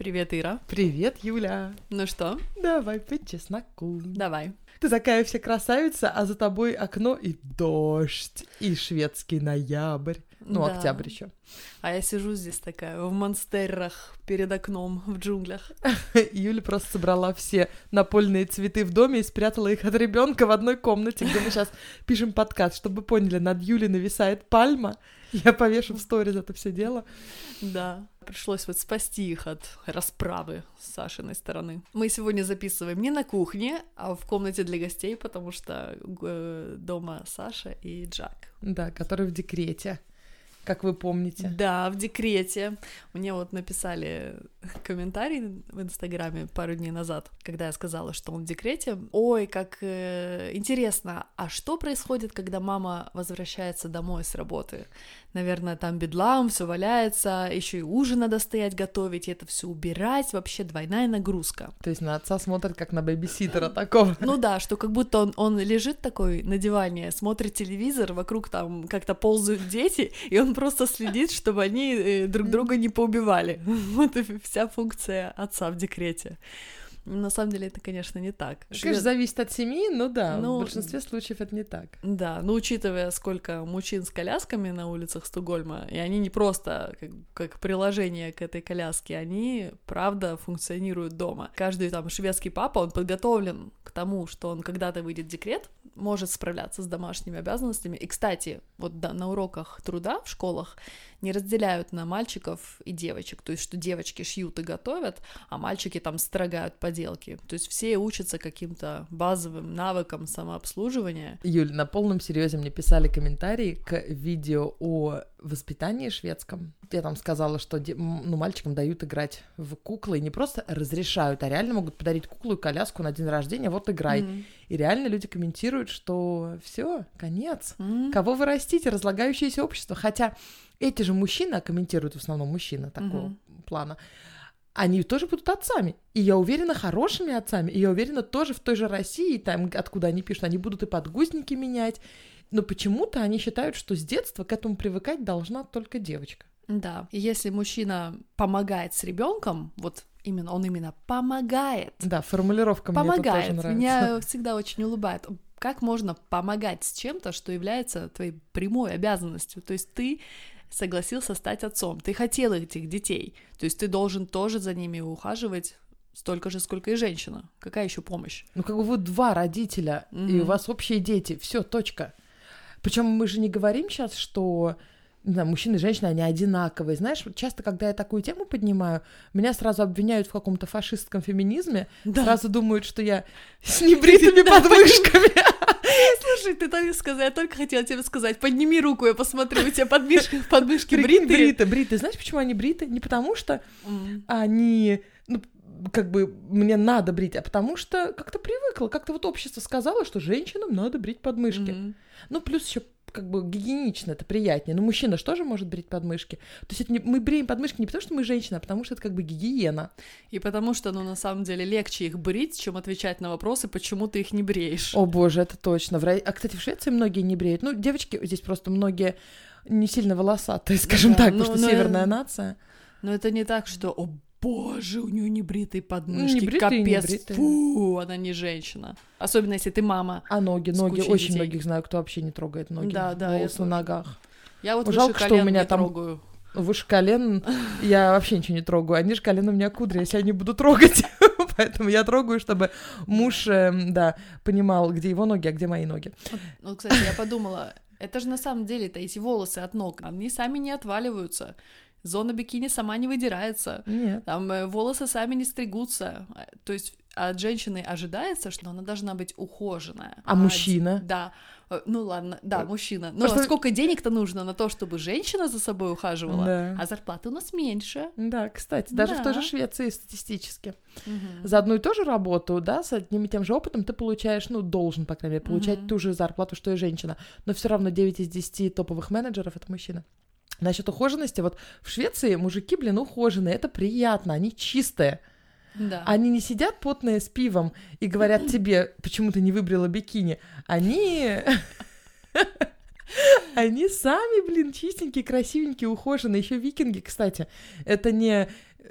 Привет, Ира. Привет, Юля. Ну что, Давай по чесноку. давай. Ты такая вся красавица, а за тобой окно и дождь, и шведский ноябрь. Ну, Да. октябрь еще. А я сижу здесь такая, в монстерах, перед окном, в джунглях. Юля просто собрала все напольные цветы в доме и спрятала их от ребенка в одной комнате, где мы сейчас пишем подкаст, чтобы поняли, над Юлей нависает пальма. Я повешу в сторис это все дело. Да, пришлось вот спасти их от расправы с Сашиной стороны. Мы сегодня записываем не на кухне, а в комнате для гостей, потому что э, дома Саша и Джак. Да, который в декрете, как вы помните. Да, в декрете. Мне вот написали комментарий в Инстаграме пару дней назад, когда я сказала, что он в декрете. Ой, как э, интересно, а что происходит, когда мама возвращается домой с работы? Наверное, там бедлам, все валяется, еще и ужин надо стоять готовить, и это все убирать, вообще двойная нагрузка. То есть на отца смотрят как на бэбиситера такого. Ну да, что как будто он, он лежит такой на диване, смотрит телевизор, вокруг там как-то ползают дети, и он просто следит, чтобы они э, друг друга не поубивали. Вот и вся функция отца в декрете. На самом деле это, конечно, не так. Конечно, Швед- зависит от семьи, но да, Ну, в большинстве случаев это не так. Да, но учитывая, сколько мужчин с колясками на улицах Стокгольма, и они не просто как, как приложение к этой коляске, они, правда, функционируют дома. Каждый там шведский папа, он подготовлен к тому, что он когда-то выйдет в декрет, может справляться с домашними обязанностями. И, кстати, вот да, на уроках труда в школах не разделяют на мальчиков и девочек, то есть что девочки шьют и готовят, а мальчики там строгают поделки. То есть все учатся каким-то базовым навыкам самообслуживания. Юль, на полном серьезе мне писали комментарии к видео о воспитании шведском. Я там сказала, что ну, мальчикам дают играть в куклы, и не просто разрешают, а реально могут подарить куклу и коляску на день рождения, вот играй. Мгм. И реально люди комментируют, что все, конец. М. Кого вы растите? Разлагающееся общество. Хотя эти же мужчины, а комментируют в основном мужчины такого Мгм. плана, они тоже будут отцами. И я уверена, хорошими отцами. И я уверена, тоже в той же России, там, откуда они пишут, они будут и подгузники менять. Но почему-то они считают, что с детства к этому привыкать должна только девочка. Да. И если мужчина помогает с ребенком, вот именно он именно помогает, Да, формулировка мне тут тоже помогает. нравится. Меня всегда очень улыбает. Как можно помогать с чем-то, что является твоей прямой обязанностью? То есть ты согласился стать отцом, ты хотел этих детей, то есть ты должен тоже за ними ухаживать столько же, сколько и женщина. Какая еще помощь? Ну, как бы вы два родителя, и Мгм. у вас общие дети, все, точка. Причем мы же не говорим сейчас, что не знаю, мужчины и женщины, они одинаковые. Знаешь, часто, когда я такую тему поднимаю, меня сразу обвиняют в каком-то фашистском феминизме, Да. сразу думают, что я с небритыми подмышками. Слушай, ты так сказал, я только хотела тебе сказать, подними руку, я посмотрю, у тебя подмышки, подмышки бритые. бриты, бриты. Знаешь, почему они бриты? Не потому что они, ну, как бы мне надо брить, а потому что как-то привыкла, как-то вот общество сказало, что женщинам надо брить подмышки. Мгм. Ну, плюс еще как бы гигиенично, это приятнее. Но мужчина же тоже может брить подмышки. То есть это не- мы бреем подмышки не потому, что мы женщины, а потому что это как бы гигиена. И потому что, ну, на самом деле, легче их брить, чем отвечать на вопросы, почему ты их не бреешь. О боже, это точно. В А, кстати, в Швеции многие не бреют. Ну, девочки здесь просто многие не сильно волосатые, скажем Да, так, ну, потому что ну, северная э, нация. Но это не так, что, о боже, у нее небритые подмышки, Не бритые, не капец, бритые. фу, она не женщина. Особенно, если ты мама. А ноги, ноги. Очень детей. многих знаю, кто вообще не трогает ноги. Да, да, я Волосы на ногах. Я вот Жалко, что у колен меня там- трогаю. Выше колен я вообще ничего не трогаю. Они же колено у меня кудри, если я не буду трогать. Поэтому я трогаю, чтобы муж, эм, да, понимал, где его ноги, а где мои ноги. Ну, кстати, я подумала, это же на самом деле-то эти волосы от ног, они сами не отваливаются. Зона бикини сама не выдирается. Нет. Там э, волосы сами не стригутся. А, То есть от женщины ожидается, что она должна быть ухоженная. А мужчина? Да. Э, Ну ладно, да, Э, мужчина. Но просто- сколько денег-то нужно на то, чтобы женщина за собой ухаживала? Да. А зарплаты у нас меньше. Да, кстати, даже в той же Да. Швеции статистически. Мгм. За одну и ту же работу, да, с одним и тем же опытом ты получаешь, ну, должен, по крайней мере, получать Мгм. ту же зарплату, что и женщина. Но все равно 9 из 10 топовых менеджеров — это мужчина. Насчет ухоженности, вот в Швеции мужики, блин, ухоженные, это приятно, они чистые. Да. Они не сидят потные с пивом и говорят тебе, почему ты не выбрала бикини. Они... Они сами, блин, чистенькие, красивенькие, ухоженные. Еще викинги, кстати. Это не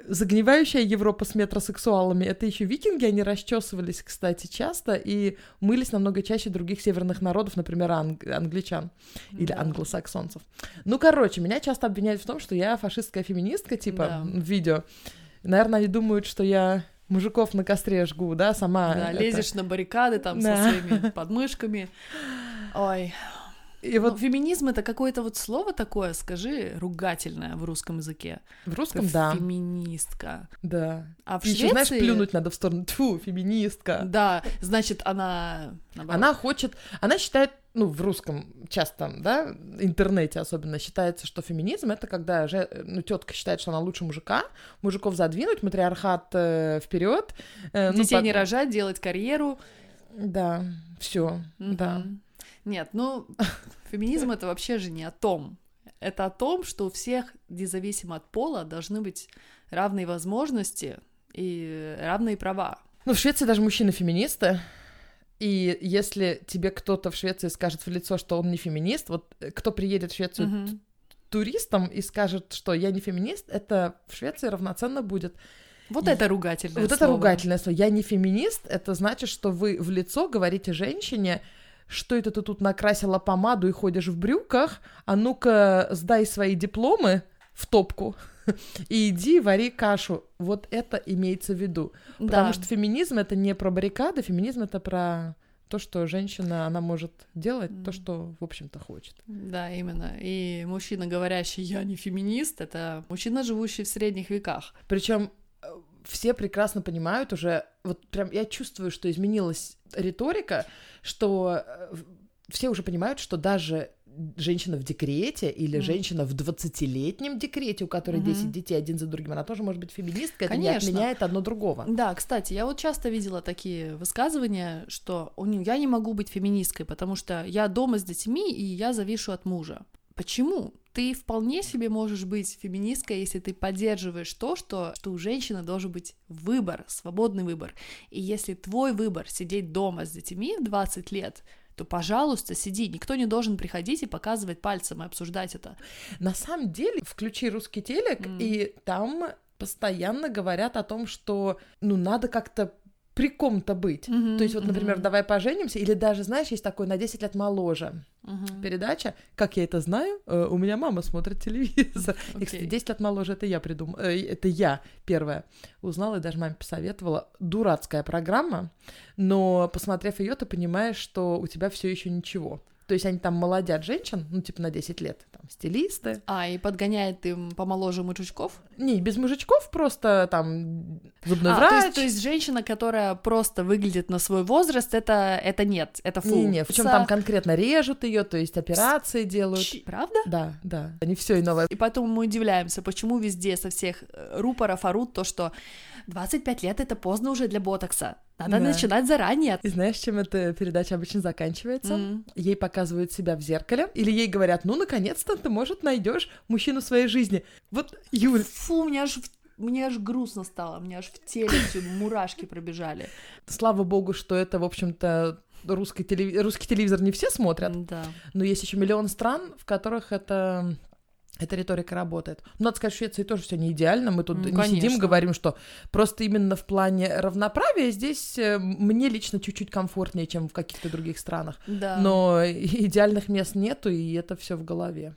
загнивающая Европа с метросексуалами, это еще викинги, они расчесывались, кстати, часто и мылись намного чаще других северных народов, например, анг- англичан или Да. англосаксонцев. Ну, короче, меня часто обвиняют в том, что я фашистская феминистка, типа, Да. в видео. Наверное, они думают, что я мужиков на костре жгу, да, сама. Да, это- лезешь на баррикады там Да. со своими подмышками. Ой, И вот вот феминизм это какое-то вот слово такое, скажи, ругательное в русском языке. в русском, да, Феминистка. да. А в еще, Швеции... знаешь, плюнуть надо в сторону, тьфу, феминистка. Да, значит, она... наоборот. Она хочет, она считает, ну, в русском часто, да, интернете особенно считается, что феминизм это когда же, ну, тетка считает, что она лучше мужика, мужиков задвинуть, матриархат вперед. э, ну, Детей по- не рожать, делать карьеру. Да, все, да. Нет, ну, феминизм это вообще же не о том. Это о том, что у всех, независимо от пола, должны быть равные возможности и равные права. Ну, в Швеции даже мужчины феминисты. И если тебе кто-то в Швеции скажет в лицо, что он не феминист, вот э, кто приедет в Швецию Мгм. туристом и скажет, что я не феминист, это в Швеции равноценно будет Вот И- это ругательное Вот это слово. ругательное слово. Я не феминист, это значит, что вы в лицо говорите женщине, что это ты тут накрасила помаду и ходишь в брюках, а ну-ка сдай свои дипломы в топку и иди вари кашу. Вот это имеется в виду. Да. Потому что феминизм это не про баррикады, феминизм это про то, что женщина, она может делать то, что, в общем-то, хочет. Да, именно. И мужчина, говорящий «я не феминист», это мужчина, живущий в средних веках. Причем все прекрасно понимают уже, вот прям я чувствую, что изменилась риторика, что э, все уже понимают, что даже женщина в декрете или Мгм. женщина в 20-летнем декрете, у которой Мгм. 10 детей один за другим, она тоже может быть феминисткой, это не отменяет одно другого. Да, кстати, я вот часто видела такие высказывания, что у не- я не могу быть феминисткой, потому что я дома с детьми, и я завишу от мужа. Почему? Ты вполне себе можешь быть феминисткой, если ты поддерживаешь то, что, что у женщины должен быть выбор, свободный выбор. И если твой выбор сидеть дома с детьми в 20 лет, то, пожалуйста, сиди. Никто не должен приходить и показывать пальцем и обсуждать это. На самом деле, включи русский телек, Мгм. и там постоянно говорят о том, что ну надо как-то при ком-то быть. То есть вот, например, Мгм. давай поженимся, или даже, знаешь, есть такой на 10 лет моложе. Мгм. передача. Как я это знаю? Э, У меня мама смотрит телевизор. И, кстати, Окей. 10 лет моложе это я придумала. Это я первая узнала и даже маме посоветовала. Дурацкая программа, но посмотрев ее, ты понимаешь, что у тебя все еще ничего. То есть они там молодят женщин, ну, типа на 10 лет, там, стилисты. А, и подгоняет им помоложе мужичков? Не, без мужичков, просто там зубной А, врач. то есть, то есть женщина, которая просто выглядит на свой возраст, это, это нет, это фу. Не-не, причем Ца- там конкретно режут ее, то есть операции делают. Ч- Правда? Да, да. Они все и новое. И поэтому мы удивляемся, почему везде со всех э, рупоров орут то, что 25 лет это поздно уже для ботокса. Надо Да. начинать заранее. И знаешь, чем эта передача обычно заканчивается? М. ей показывают себя в зеркале, или ей говорят, ну, наконец-то ты, может, найдешь мужчину своей жизни. Вот, Юль, Фу, мне аж, в- мне аж грустно стало, мне аж в теле все мурашки пробежали. слава богу, что это, в общем-то, русский, телеви- русский телевизор не все смотрят, Да. но есть еще миллион стран, в которых это эта риторика работает. Ну, надо сказать, в Швеции тоже все не идеально. Мы тут Ну, не сидим, конечно. говорим, что просто именно в плане равноправия здесь э, мне лично чуть-чуть комфортнее, чем в каких-то других странах. Да. Но идеальных мест нету, и это все в голове.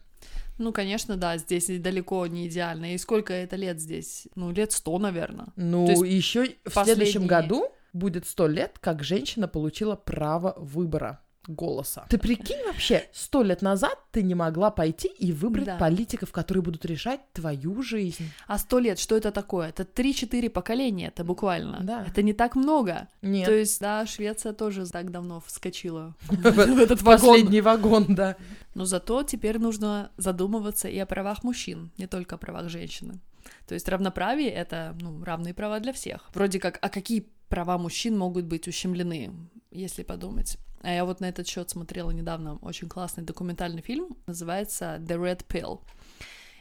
Ну, конечно, да, здесь далеко не идеально. И сколько это лет здесь? Ну, лет сто, наверное. Ну, еще в следующем последние- году будет сто лет, как женщина получила право выбора голоса. Ты прикинь вообще, сто лет назад ты не могла пойти и выбрать Да. политиков, которые будут решать твою жизнь. А сто лет, что это такое? Это 3-4 поколения, это буквально. Да. Это не так много. Нет. То есть, да, Швеция тоже так давно вскочила в этот вагон. Последний вагон, да. Но зато теперь нужно задумываться и о правах мужчин, не только о правах женщины. То есть равноправие — это ну, равные права для всех. Вроде как, а какие права мужчин могут быть ущемлены, если подумать? А я вот на этот счет смотрела недавно очень классный документальный фильм, называется The Red Pill.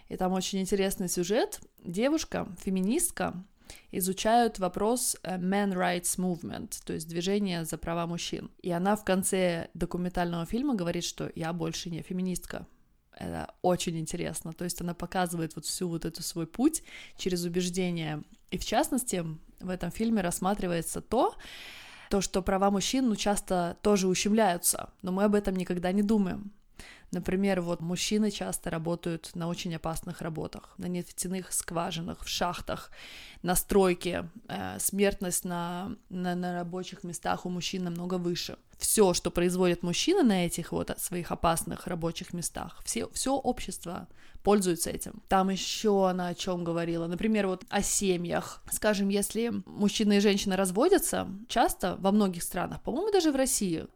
И там очень интересный сюжет. Девушка, феминистка, изучают вопрос э, Man Rights Movement, то есть движение за права мужчин. И она в конце документального фильма говорит, что я больше не феминистка. Это очень интересно. То есть она показывает вот всю вот эту свой путь через убеждения. И в частности, в этом фильме рассматривается то, то, что права мужчин ну, часто тоже ущемляются, но мы об этом никогда не думаем. Например, вот мужчины часто работают на очень опасных работах, на нефтяных скважинах, в шахтах, на стройке. Э, смертность на, на, на рабочих местах у мужчин намного выше. Все, что производят мужчины на этих вот своих опасных рабочих местах, все, все общество пользуется этим. Там еще она о чем говорила. Например, вот о семьях. Скажем, если мужчина и женщина разводятся, часто во многих странах, по-моему, даже в России,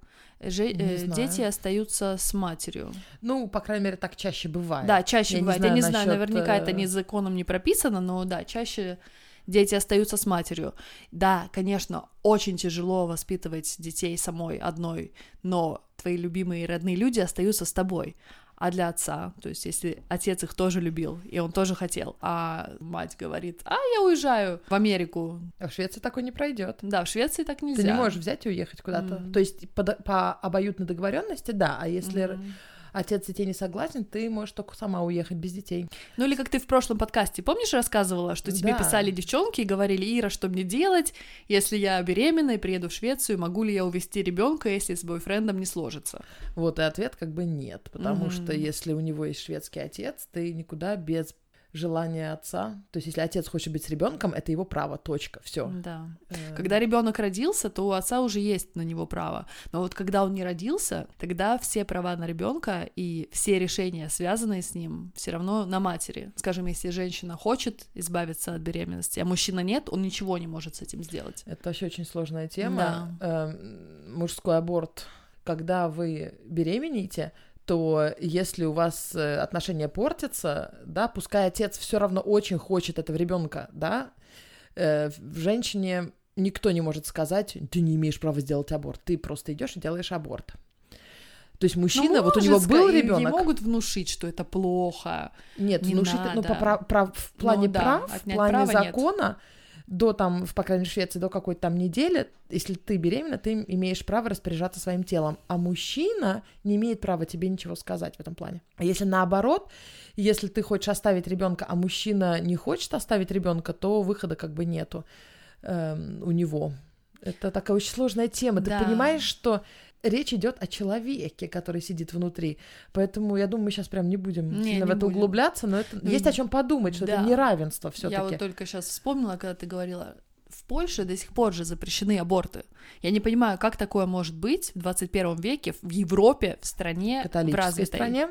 же, э, дети остаются с матерью. Ну, по крайней мере, так чаще бывает. Да, чаще я бывает. Не знаю, я не насчет... знаю, наверняка это э, не законом не прописано, но да, чаще дети остаются с матерью. Да, конечно, очень тяжело воспитывать детей самой одной, но твои любимые родные люди остаются с тобой а для отца, то есть если отец их тоже любил, и он тоже хотел, а мать говорит, а я уезжаю в Америку. А в Швеции такой не пройдет. Да, в Швеции так нельзя. Ты не можешь взять и уехать куда-то. Mm-hmm. То есть по, по обоюдной договоренности, да, а если mm-hmm отец детей не согласен, ты можешь только сама уехать без детей. Ну или как ты в прошлом подкасте, помнишь, рассказывала, что тебе да. писали девчонки и говорили, Ира, что мне делать, если я беременна и приеду в Швецию, могу ли я увезти ребенка, если с бойфрендом не сложится? Вот и ответ как бы нет, потому mm-hmm. что если у него есть шведский отец, ты никуда без желание отца. То есть, если отец хочет быть с ребенком, это его право, точка, все. Да. Э... Когда ребенок родился, то у отца уже есть на него право. Но вот когда он не родился, тогда все права на ребенка и все решения, связанные с ним, все равно на матери. Скажем, если женщина хочет избавиться от беременности, а мужчина нет, он ничего не может с этим сделать. Это вообще очень сложная тема. Да. Э, мужской аборт когда вы беременеете, то если у вас э, отношения портятся, да, пускай отец все равно очень хочет этого ребенка, да, э, в женщине никто не может сказать, ты не имеешь права сделать аборт, ты просто идешь и делаешь аборт. То есть мужчина, ну, вот у него был ребенок. Не могут внушить, что это плохо. Нет, не внушить, надо. ну, по, прав, прав, в плане ну, да, прав, в плане закона. Нет до там, в, по крайней мере, Швеции, до какой-то там недели, если ты беременна, ты имеешь право распоряжаться своим телом, а мужчина не имеет права тебе ничего сказать в этом плане. А если наоборот, если ты хочешь оставить ребенка, а мужчина не хочет оставить ребенка, то выхода как бы нету эм, у него. Это такая очень сложная тема. Да. Ты понимаешь, что речь идет о человеке, который сидит внутри. Поэтому я думаю, мы сейчас прям не будем не, сильно не в это будем. углубляться, но это mm. есть о чем подумать, что да. это неравенство все-таки. Я вот только сейчас вспомнила, когда ты говорила, в Польше до сих пор же запрещены аборты. Я не понимаю, как такое может быть в 21 веке в Европе, в стране, в развитой стране.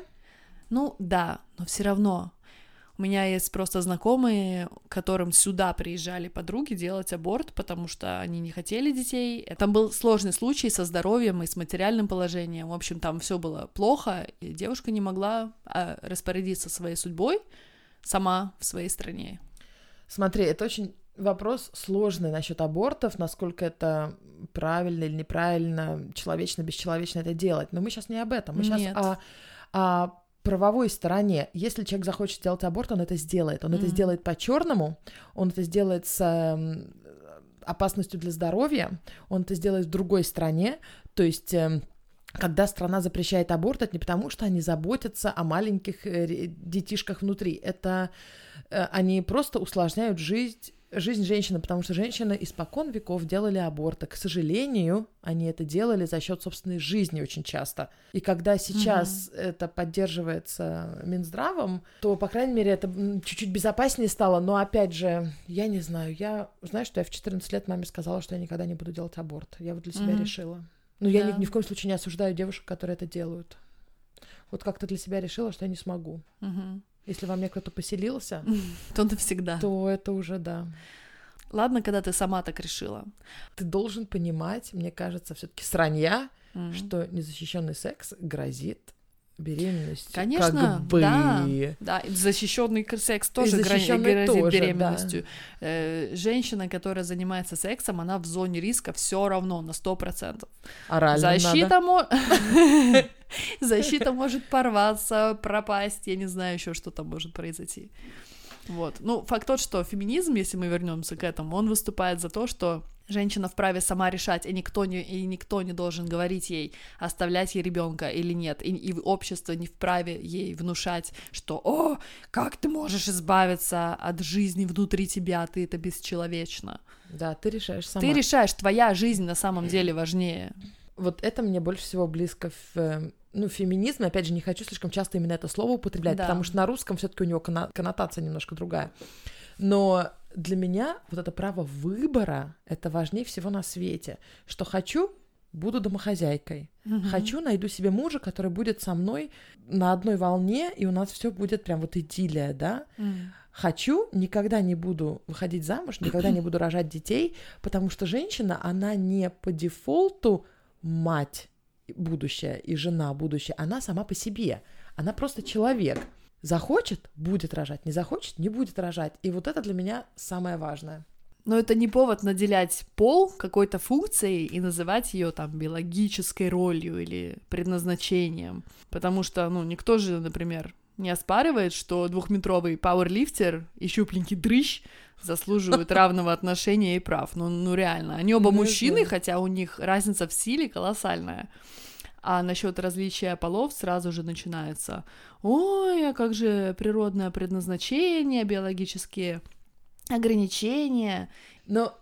Ну да, но все равно у меня есть просто знакомые, которым сюда приезжали подруги делать аборт, потому что они не хотели детей. Там был сложный случай со здоровьем и с материальным положением. В общем, там все было плохо, и девушка не могла а, распорядиться своей судьбой сама в своей стране. Смотри, это очень вопрос сложный насчет абортов, насколько это правильно или неправильно, человечно, бесчеловечно это делать. Но мы сейчас не об этом. Мы сейчас о, о правовой стороне, если человек захочет сделать аборт, он это сделает. Он mm-hmm. это сделает по-черному, он это сделает с э, опасностью для здоровья, он это сделает в другой стране. То есть э, когда страна запрещает аборт, это не потому, что они заботятся о маленьких э, детишках внутри. Это э, они просто усложняют жизнь жизнь женщины, потому что женщины испокон веков делали аборты. К сожалению, они это делали за счет собственной жизни очень часто. И когда сейчас угу. это поддерживается Минздравом, то, по крайней мере, это чуть-чуть безопаснее стало. Но, опять же, я не знаю, я знаю, что я в 14 лет маме сказала, что я никогда не буду делать аборт. Я вот для себя угу. решила. Но я да. ни, ни в коем случае не осуждаю девушек, которые это делают. Вот как-то для себя решила, что я не смогу. Угу. Если во мне кто-то поселился, то навсегда. То это уже да. Ладно, когда ты сама так решила. Ты должен понимать, мне кажется, все-таки сранья, mm-hmm. что незащищенный секс грозит беременность. Конечно, как бы. да, да. Защищенный секс тоже защищенный грозит тоже, беременностью. Да. Э, женщина, которая занимается сексом, она в зоне риска все равно на сто процентов. Защита мо... Защита может порваться, пропасть, я не знаю еще, что там может произойти. Вот. Ну, факт тот, что феминизм, если мы вернемся к этому, он выступает за то, что женщина вправе сама решать, и никто не, и никто не должен говорить ей, оставлять ей ребенка или нет, и, и общество не вправе ей внушать, что «О, как ты можешь избавиться от жизни внутри тебя, ты это бесчеловечно». Да, ты решаешь сама. Ты решаешь, твоя жизнь на самом деле важнее. Вот это мне больше всего близко в э, ну, феминизм, опять же, не хочу слишком часто именно это слово употреблять, Да. потому что на русском все-таки у него конно- коннотация немножко другая. Но для меня вот это право выбора это важнее всего на свете. Что хочу, буду домохозяйкой. Хочу, найду себе мужа, который будет со мной на одной волне, и у нас все будет прям вот идиллия, да? М. Хочу, никогда не буду выходить замуж, никогда не буду рожать детей, потому что женщина, она не по дефолту мать будущая и жена будущая, она сама по себе, она просто человек. Захочет – будет рожать, не захочет – не будет рожать. И вот это для меня самое важное. Но это не повод наделять пол какой-то функцией и называть ее там биологической ролью или предназначением. Потому что, ну, никто же, например, не оспаривает, что двухметровый пауэрлифтер и щупленький дрыщ заслуживают равного отношения и прав. Ну, ну реально. Они оба Ну, мужчины, хотя у них разница в силе колоссальная. А насчет различия полов сразу же начинается. Ой, а как же природное предназначение, биологические ограничения. Но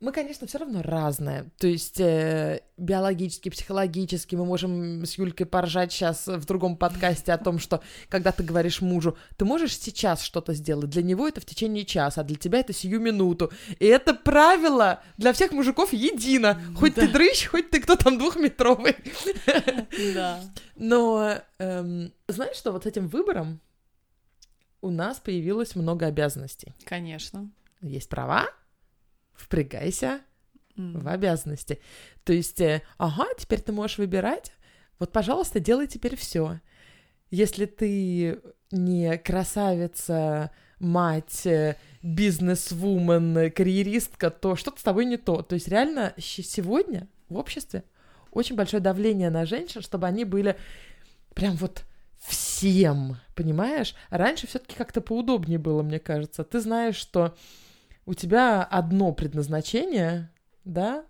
мы, конечно, все равно разные. То есть э, биологически, психологически мы можем с Юлькой поржать сейчас в другом подкасте о том, что когда ты говоришь мужу, ты можешь сейчас что-то сделать, для него это в течение часа, а для тебя это сию минуту. И это правило для всех мужиков едино. Хоть ты дрыщ, хоть ты кто там двухметровый. Да. Но эм, знаешь что, вот с этим выбором у нас появилось много обязанностей. Конечно. Есть права, впрягайся М. в обязанности. То есть, э, ага, теперь ты можешь выбирать. Вот, пожалуйста, делай теперь все. Если ты не красавица, мать, э, бизнес-вумен, карьеристка, то что-то с тобой не то. То есть реально сегодня в обществе очень большое давление на женщин, чтобы они были прям вот всем, понимаешь? Раньше все-таки как-то поудобнее было, мне кажется. Ты знаешь, что у тебя одно предназначение, да,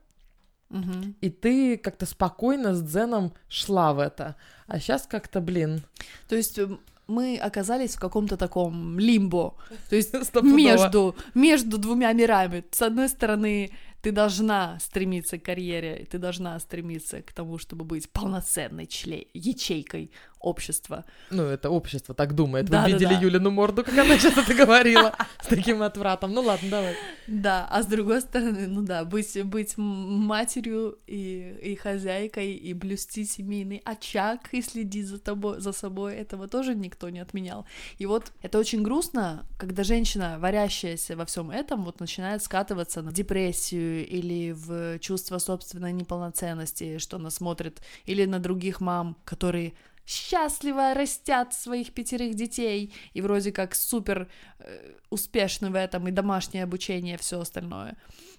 Мгм. и ты как-то спокойно с дзеном шла в это. А сейчас как-то, блин, То есть м, мы оказались в каком-то таком лимбо, то есть между, между двумя мирами. С одной стороны, ты должна стремиться к карьере, ты должна стремиться к тому, чтобы быть полноценной чле- ячейкой общества. Ну, это общество так думает. Вы Да-да-да. видели Юлину морду, как она сейчас это говорила с таким отвратом. Ну ладно, давай. Да, а с другой стороны, ну да, быть, быть матерью и, и хозяйкой, и блюсти семейный очаг, и следить за, тобой, за собой, этого тоже никто не отменял. И вот это очень грустно, когда женщина, варящаяся во всем этом, вот начинает скатываться на депрессию или в чувство собственной неполноценности, что она смотрит, или на других мам, которые счастливо растят своих пятерых детей и вроде как супер э, успешны в этом и домашнее обучение, все остальное.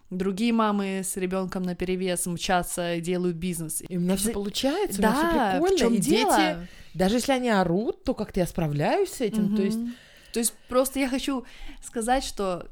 Другие мамы с ребенком на перевес мчатся и делают бизнес. И у меня все получается, у меня Да, все в прикольно. чем и дело? дети, даже если они орут, то как-то я справляюсь с этим. То есть. То есть просто я хочу сказать, что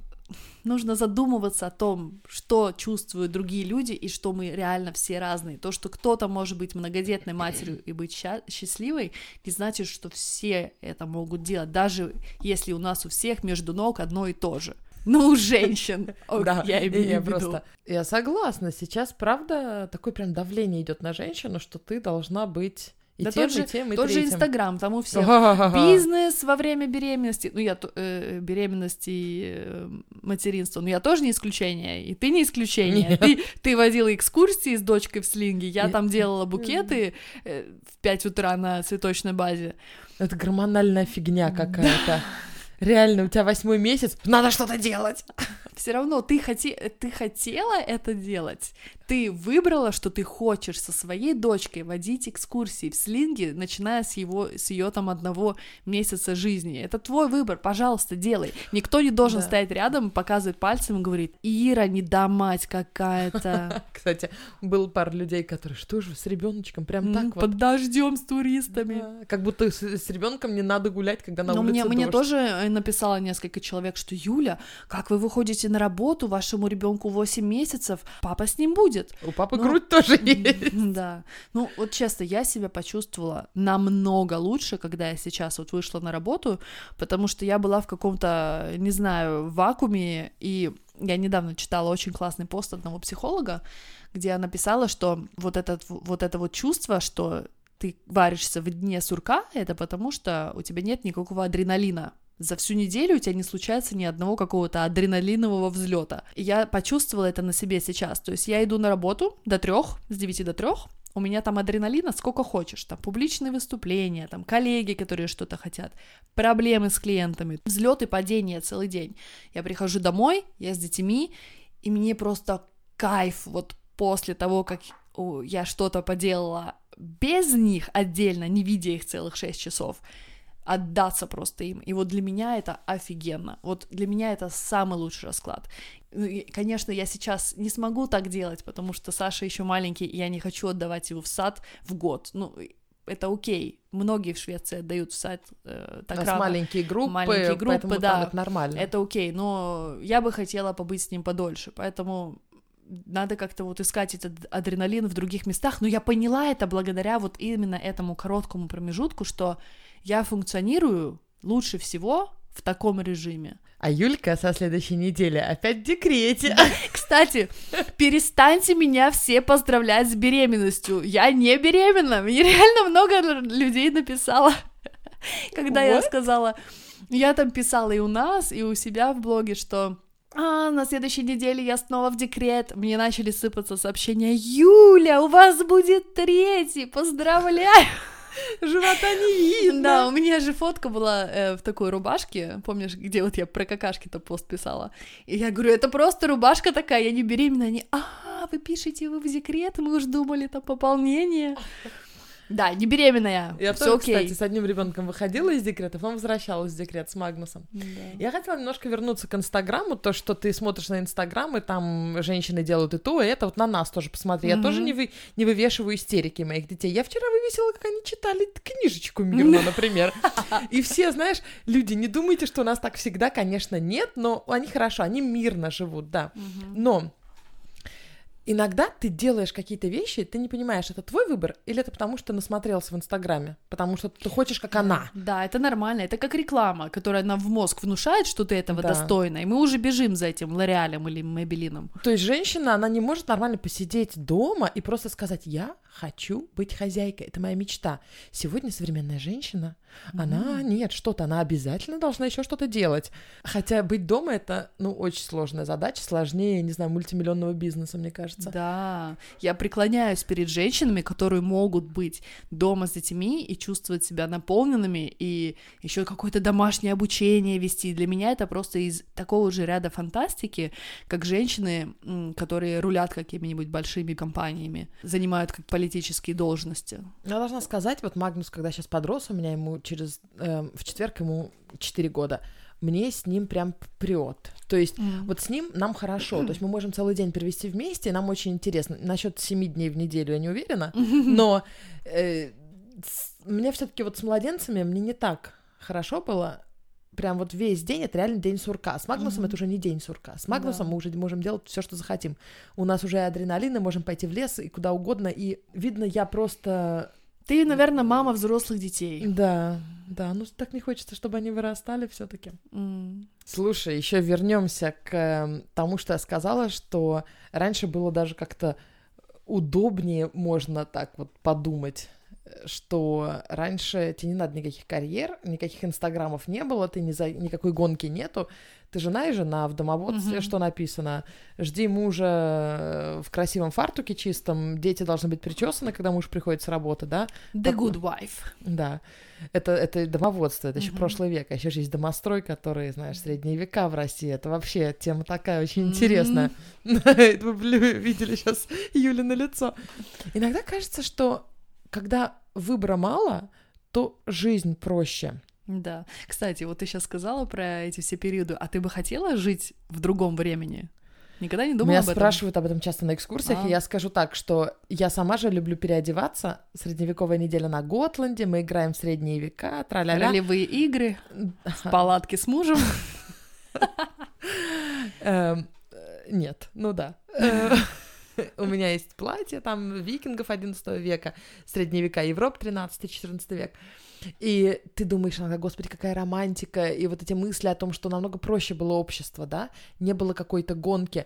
нужно задумываться о том, что чувствуют другие люди и что мы реально все разные. То, что кто-то может быть многодетной матерью и быть счастливой, не значит, что все это могут делать, даже если у нас у всех между ног одно и то же. Ну, у женщин. О, Да, я имею я в виду. просто... Я согласна. Сейчас, правда, такое прям давление идет на женщину, что ты должна быть и Да тем, тот же, и тем, и тот же. Инстаграм, там у всех. Бизнес во время беременности, ну я то- э, беременности и э, материнства, ну я тоже не исключение, и ты не исключение. Нет. Ты, ты водила экскурсии с дочкой в слинге, я Я- там делала букеты э, в 5 утра на цветочной базе. Это гормональная фигня какая-то. Реально, у тебя восьмой месяц, надо что-то делать. Все равно ты, хоте, ты хотела это делать, Ты выбрала, что ты хочешь со своей дочкой водить экскурсии в слинге, начиная с его, с ее там одного месяца жизни. Это твой выбор, пожалуйста, делай. Никто не должен Да. стоять рядом, показывать пальцем и говорить, Ира, не да мать какая-то. Кстати, был пара людей, которые, что же, с ребеночком прям так вот. Под дождем с туристами. Как будто с, ребенком не надо гулять, когда на улице мне, мне тоже э, написало несколько человек, что Юля, как вы выходите на работу, вашему ребенку 8 месяцев, папа с ним будет. У папы Ну, грудь тоже есть. Да. Ну, вот честно, я себя почувствовала намного лучше, когда я сейчас вот вышла на работу, потому что я была в каком-то, не знаю, вакууме, и я недавно читала очень классный пост одного психолога, где она писала, что вот, этот, вот это вот чувство, что ты варишься в дне сурка, это потому что у тебя нет никакого адреналина. За всю неделю у тебя не случается ни одного какого-то адреналинового взлета. И я почувствовала это на себе сейчас. То есть я иду на работу до трех, с 9 до трех, у меня там адреналина сколько хочешь, там публичные выступления, там коллеги, которые что-то хотят, проблемы с клиентами, взлет и падение целый день. Я прихожу домой, я с детьми, и мне просто кайф вот после того, как я что-то поделала без них отдельно, не видя их целых 6 часов, отдаться просто им. И вот для меня это офигенно. Вот для меня это самый лучший расклад. Ну, Конечно, я сейчас не смогу так делать, потому что Саша еще маленький, и я не хочу отдавать его в сад в год. Ну, это окей. Многие в Швеции отдают в сад э, так У нас рано. маленькие группы, Маленькие группы, поэтому да. там это нормально. Это окей, но я бы хотела побыть с ним подольше, поэтому надо как-то вот искать этот адреналин в других местах, но я поняла это благодаря вот именно этому короткому промежутку, что я функционирую лучше всего в таком режиме. А Юлька со следующей недели опять в декрете. Кстати, перестаньте меня все поздравлять с беременностью. Я не беременна. Мне реально много людей написало, когда я What? сказала. Я там писала и у нас, и у себя в блоге, что а, на следующей неделе я снова в декрет. Мне начали сыпаться сообщения. Юля, у вас будет третий, поздравляю! Живота не видно. Да, у меня же фотка была э, в такой рубашке, помнишь, где вот я про какашки-то пост писала. И я говорю, это просто рубашка такая, я не беременна. Они, а, вы пишете, вы в декрет, мы уж думали, там пополнение. Да, не беременная, Я все тоже, окей. кстати, с одним ребенком выходила из декрета, потом возвращалась в декрет с Магнусом. Да. Я хотела немножко вернуться к Инстаграму, то, что ты смотришь на Инстаграм, и там женщины делают и то, и это, вот на нас тоже посмотри. Я Мгм. тоже не, вы, не вывешиваю истерики моих детей. Я вчера вывесила, как они читали книжечку мирно, например. И все, знаешь, люди, не думайте, что у нас так всегда, конечно, нет, но они хорошо, они мирно живут, да. Но иногда ты делаешь какие-то вещи, ты не понимаешь, это твой выбор или это потому, что насмотрелся в Инстаграме, потому что ты хочешь, как она. Да, это нормально, это как реклама, которая нам в мозг внушает, что ты этого Да. достойна, и мы уже бежим за этим Лореалем или Мэбелином. То есть женщина, она не может нормально посидеть дома и просто сказать, я хочу быть хозяйкой, это моя мечта. Сегодня современная женщина, она, нет, что-то, она обязательно должна еще что-то делать. Хотя быть дома это, ну, очень сложная задача, сложнее, не знаю, мультимиллионного бизнеса, мне кажется. Да, я преклоняюсь перед женщинами, которые могут быть дома с детьми и чувствовать себя наполненными, и еще какое-то домашнее обучение вести. Для меня это просто из такого же ряда фантастики, как женщины, которые рулят какими-нибудь большими компаниями, занимают как политические должности. Я должна сказать, вот Магнус, когда сейчас подрос, у меня ему через... эм, в четверг ему 4 года, мне с ним прям прет. То есть вот с ним нам хорошо, то есть мы можем целый день провести вместе, и нам очень интересно. Насчет 7 дней в неделю я не уверена, но э, с- мне все-таки вот с младенцами мне не так хорошо было. Прям вот весь день это реально день сурка. С Магнусом Мгм. это уже не день сурка. С Магнусом Да. мы уже можем делать все, что захотим. У нас уже адреналин, и можем пойти в лес и куда угодно. И видно, я просто Ты, наверное, мама взрослых детей. да, да, ну так не хочется, чтобы они вырастали все-таки. М. Слушай, еще вернемся к эм, тому, что я сказала, что раньше было даже как-то удобнее, можно так вот подумать. Что раньше тебе не надо никаких карьер, никаких инстаграмов не было, ты ни за никакой гонки нету. Ты жена и жена в домоводстве, Мгм. что написано? Жди мужа в красивом фартуке чистом, дети должны быть причесаны, когда муж приходит с работы, да? The Так- good wife. Да. Это, это домоводство, это еще Мгм. прошлый век. А еще же есть домострой, который, знаешь, средние века в России. Это вообще тема такая очень интересная. Вы видели сейчас Юли на лицо. Иногда кажется, что когда выбора мало, то жизнь проще. Да. Кстати, вот ты сейчас сказала про эти все периоды, а ты бы хотела жить в другом времени? Никогда не думала Меня об этом? спрашивают об этом часто на экскурсиях, А. и я скажу так, что я сама же люблю переодеваться. Средневековая неделя на Готланде, мы играем в средние века, траля-ля. Ролевые игры в палатке с мужем. Эм, э, Нет, ну да. У меня есть платье там викингов 11 века, средние века, Европа 13-14 век. И ты думаешь иногда, господи, какая романтика, и вот эти мысли о том, что намного проще было общество, да, не было какой-то гонки.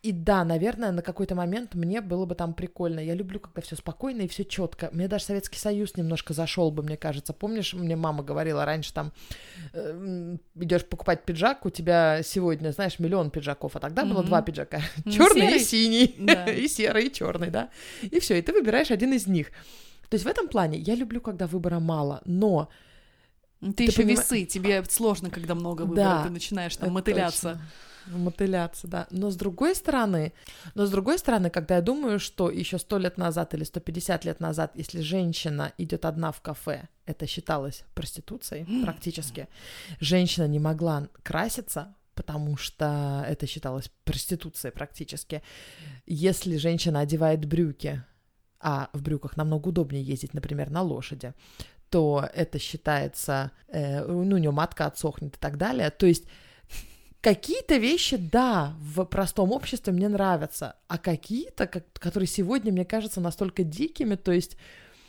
И да, наверное, на какой-то момент мне было бы там прикольно. Я люблю, когда все спокойно и все четко. Мне даже Советский Союз немножко зашел бы, мне кажется. Помнишь, мне мама говорила раньше там, идешь покупать пиджак, у тебя сегодня, знаешь, миллион пиджаков, а тогда было два пиджака. Ну, Черный и синий. Да. И серый, и черный, да. И все, и ты выбираешь один из них. То есть в этом плане я люблю, когда выбора мало, но Ты, Ты еще весы, тебе сложно, когда много выбора, Да, ты начинаешь там мотыляться. точно. Мотыляться, да. Но с другой стороны, но с другой стороны, когда я думаю, что еще сто лет назад или 150 лет назад, если женщина идет одна в кафе, это считалось проституцией практически. Женщина не могла краситься, потому что это считалось проституцией практически. Если женщина одевает брюки, а в брюках намного удобнее ездить, например, на лошади, то это считается, э, ну, у нее матка отсохнет и так далее. То есть какие-то вещи, да, в простом обществе мне нравятся, а какие-то, как- которые сегодня мне кажутся настолько дикими, то есть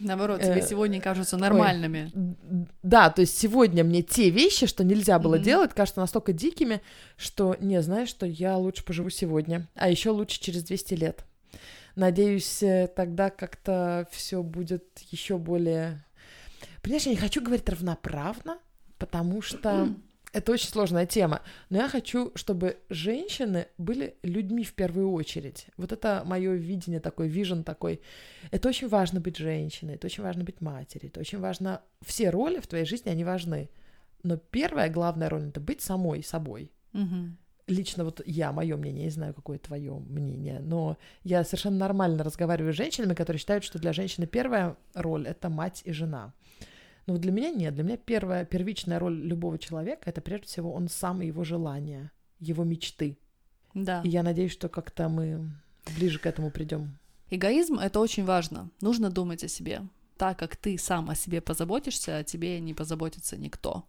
Наоборот, тебе Э, сегодня кажутся нормальными. Д- Да, то есть сегодня мне те вещи, что нельзя было Мгм. делать, кажутся настолько дикими, что, не, знаешь, что я лучше поживу сегодня, а еще лучше через 200 лет. Надеюсь, э, тогда как-то все будет еще более... Понимаешь, я не хочу говорить равноправно, потому что это очень сложная тема. Но я хочу, чтобы женщины были людьми в первую очередь. Вот это мое видение такой, вижен такой. Это очень важно быть женщиной, это очень важно быть матерью, это очень важно... Все роли в твоей жизни, они важны. Но первая главная роль — это быть самой собой. Мгм. Лично вот я, мое мнение, не знаю, какое твое мнение, но я совершенно нормально разговариваю с женщинами, которые считают, что для женщины первая роль — это мать и жена. Но вот для меня нет. Для меня первая, первичная роль любого человека — это прежде всего он сам и его желания, его мечты. Да. И я надеюсь, что как-то мы ближе к этому придем. Эгоизм — это очень важно. Нужно думать о себе. Так как ты сам о себе позаботишься, о тебе не позаботится никто.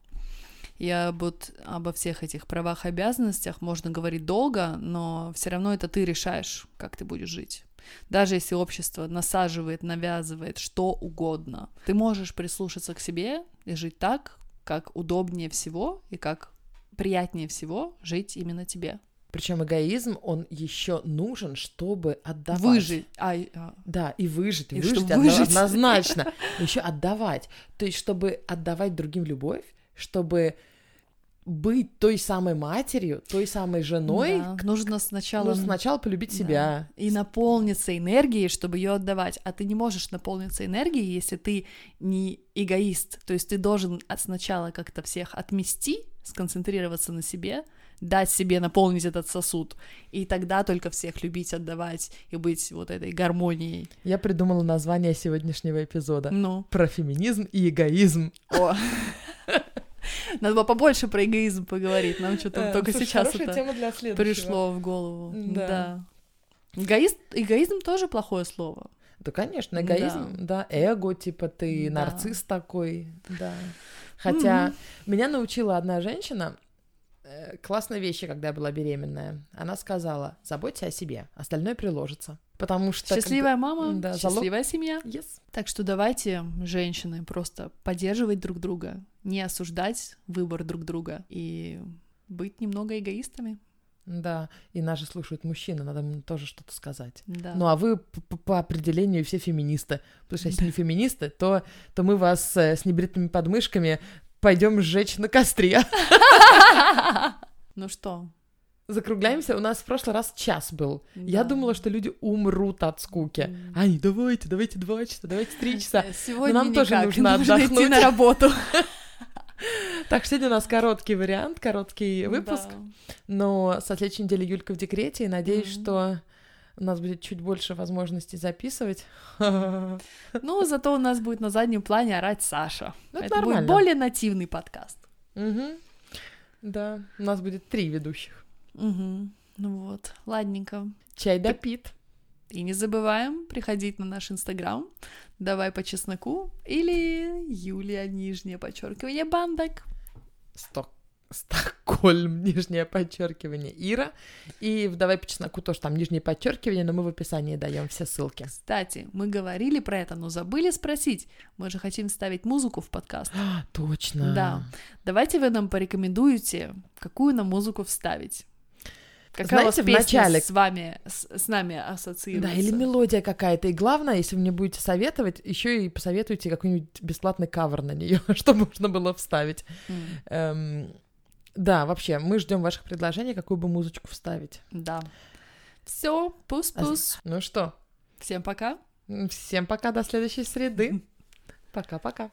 И вот обо всех этих правах и обязанностях можно говорить долго, но все равно это ты решаешь, как ты будешь жить. Даже если общество насаживает, навязывает что угодно, ты можешь прислушаться к себе и жить так, как удобнее всего и как приятнее всего жить именно тебе. Причем эгоизм, он еще нужен, чтобы отдавать. Выжить. А, а, Да, и выжить, и, И выжить, выжить. однозначно. Еще отдавать. То есть, чтобы отдавать другим любовь, чтобы быть той самой матерью, той самой женой, да, нужно сначала нужно сначала полюбить Да. себя. и наполниться энергией, чтобы ее отдавать. А ты не можешь наполниться энергией, если ты не эгоист. То есть ты должен сначала как-то всех отмести, сконцентрироваться на себе, дать себе наполнить этот сосуд, и тогда только всех любить, отдавать и быть вот этой гармонией. Я придумала название сегодняшнего эпизода. Ну, Про феминизм и эгоизм. о. Надо было побольше про эгоизм поговорить, нам что-то Э, только сейчас это тема для следующего. пришло в голову. Да. Да. Эгоист, эгоизм тоже плохое слово. Да, конечно, эгоизм, да, эго, типа ты Да. нарцисс такой, да. Хотя меня научила одна женщина э, классной вещи, когда я была беременная. Она сказала, заботься о себе, остальное приложится. Потому что... когда- Счастливая мама, Да, залог- счастливая семья. Yes. Так что давайте, женщины, просто поддерживать друг друга, не осуждать выбор друг друга и быть немного эгоистами. Да, и нас же слушают мужчины, надо им тоже что-то сказать. Да. Ну а вы п- п- по определению все феминисты. Потому что если не феминисты, то, то мы вас э, с небритыми подмышками пойдем сжечь на костре. Ну что? Закругляемся. У нас в прошлый раз час был. Я Да. думала, что люди умрут от скуки. М. Ани, давайте, давайте два часа, давайте три часа. Э, Сегодня нам тоже никак, нужно нужно идти отдохнуть. на работу. Так, сегодня у нас короткий вариант, короткий выпуск. Да. Но со следующей недели Юлька в декрете, и надеюсь, что у нас будет чуть больше возможностей записывать. Ну, зато у нас будет на заднем плане орать Саша. Ну, это Это будет более нативный подкаст. Да, у нас будет три ведущих. Мгм. Ну вот, ладненько. Чай допит. И не забываем приходить на наш инстаграм. Давай по чесноку или Юлия нижнее подчеркивание бандок. Сток. Стокгольм, нижнее подчеркивание Ира. И в давай по чесноку тоже там нижнее подчеркивание, но мы в описании даем все ссылки. Кстати, мы говорили про это, но забыли спросить. Мы же хотим ставить музыку в подкаст. А, точно. Да. Давайте вы нам порекомендуете, какую нам музыку вставить. Какая Знаете, у вас песня начале- с вами, с, с нами Да, ассоциируется? или мелодия какая-то. И главное, если вы мне будете советовать, еще и посоветуйте какой-нибудь бесплатный кавер на нее, чтобы можно было вставить. М, Эм, да, вообще, мы ждем ваших предложений, какую бы музычку вставить. Да. Все, пус-пус. Ну что, Всем пока. всем пока, до следующей среды. Пока-пока.